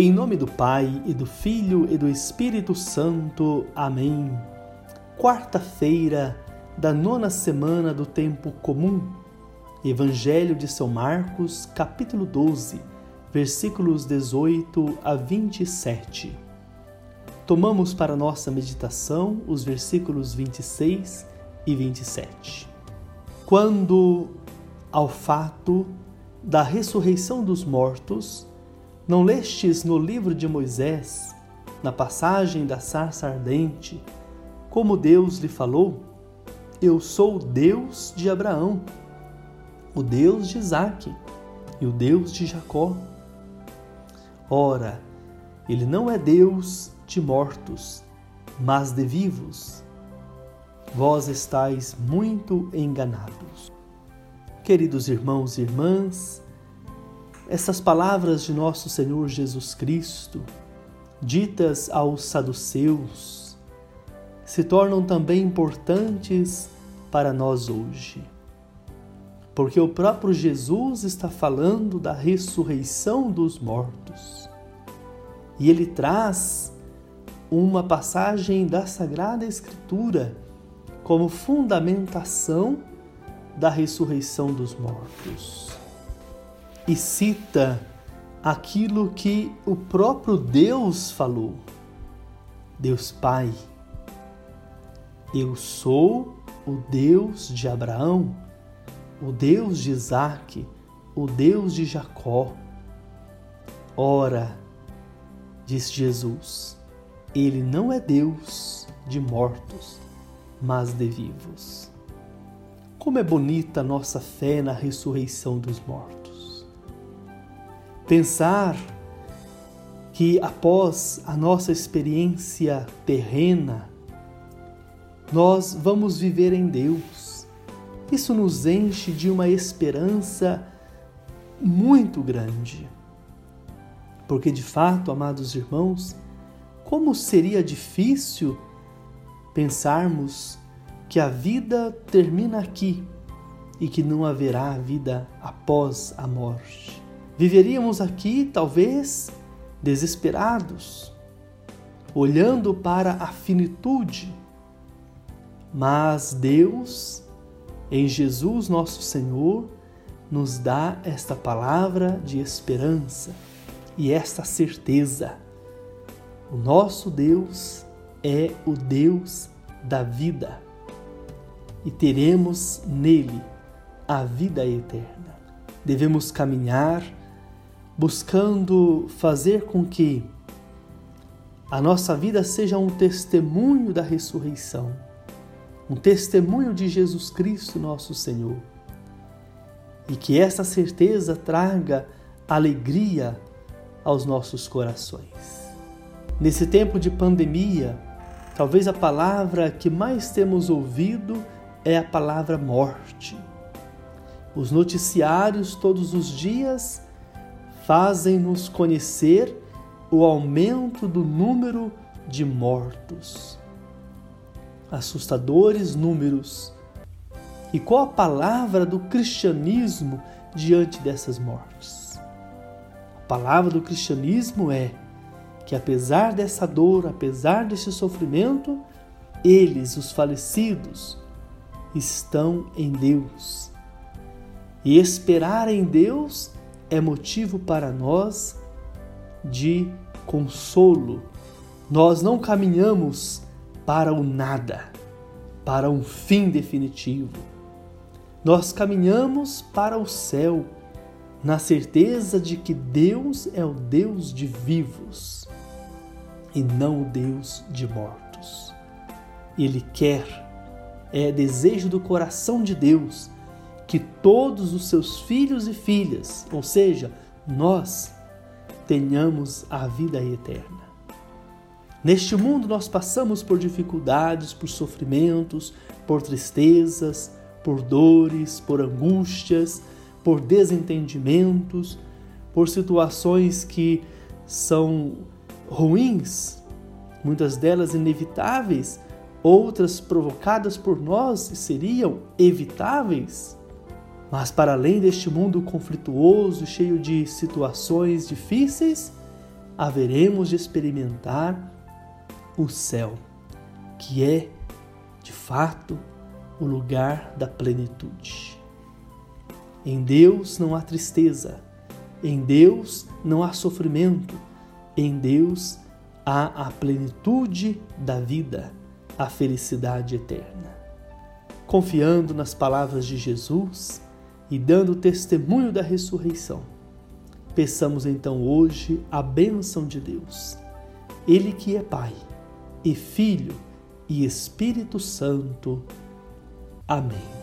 Em nome do Pai e do Filho e do Espírito Santo. Amém. Quarta-feira da nona semana do tempo comum. Evangelho de São Marcos, capítulo 12, versículos 18 a 27. Tomamos para nossa meditação os versículos 26 e 27. Quando ao fato da ressurreição dos mortos, não lestes no livro de Moisés, na passagem da sarça ardente, como Deus lhe falou? Eu sou o Deus de Abraão, o Deus de Isaque e o Deus de Jacó. Ora, ele não é Deus de mortos, mas de vivos. Vós estáis muito enganados. Queridos irmãos e irmãs, essas palavras de nosso Senhor Jesus Cristo, ditas aos saduceus, se tornam também importantes para nós hoje. Porque o próprio Jesus está falando da ressurreição dos mortos. E ele traz uma passagem da Sagrada Escritura como fundamentação da ressurreição dos mortos e cita aquilo que o próprio Deus falou. Deus Pai, eu sou o Deus de Abraão, o Deus de Isaac, o Deus de Jacó. Ora, diz Jesus, ele não é Deus de mortos, mas de vivos. Como é bonita a nossa fé na ressurreição dos mortos. Pensar que após a nossa experiência terrena, nós vamos viver em Deus. Isso nos enche de uma esperança muito grande. Porque de fato, amados irmãos, como seria difícil pensarmos que a vida termina aqui e que não haverá vida após a morte. Viveríamos aqui, talvez, desesperados, olhando para a finitude. Mas Deus, em Jesus nosso Senhor, nos dá esta palavra de esperança e esta certeza. O nosso Deus é o Deus da vida e teremos nele a vida eterna. Devemos caminhar buscando fazer com que a nossa vida seja um testemunho da ressurreição, um testemunho de Jesus Cristo, nosso Senhor. E que essa certeza traga alegria aos nossos corações. Nesse tempo de pandemia, talvez a palavra que mais temos ouvido é a palavra morte. Os noticiários todos os dias fazem-nos conhecer o aumento do número de mortos. Assustadores números. E qual a palavra do cristianismo diante dessas mortes? A palavra do cristianismo é que apesar dessa dor, apesar desse sofrimento, eles, os falecidos, estão em Deus. E esperar em Deus é motivo para nós de consolo. Nós não caminhamos para o nada, para um fim definitivo. Nós caminhamos para o céu, na certeza de que Deus é o Deus de vivos e não o Deus de mortos. Ele quer, é desejo do coração de Deus que todos os seus filhos e filhas, ou seja, nós, tenhamos a vida eterna. Neste mundo nós passamos por dificuldades, por sofrimentos, por tristezas, por dores, por angústias, por desentendimentos, por situações que são ruins, muitas delas inevitáveis, outras provocadas por nós e seriam evitáveis. Mas para além deste mundo conflituoso, cheio de situações difíceis, haveremos de experimentar o céu, que é, de fato, o lugar da plenitude. Em Deus não há tristeza, em Deus não há sofrimento, em Deus há a plenitude da vida, a felicidade eterna. Confiando nas palavras de Jesus e dando testemunho da ressurreição, peçamos então hoje a bênção de Deus, Ele que é Pai e Filho e Espírito Santo. Amém.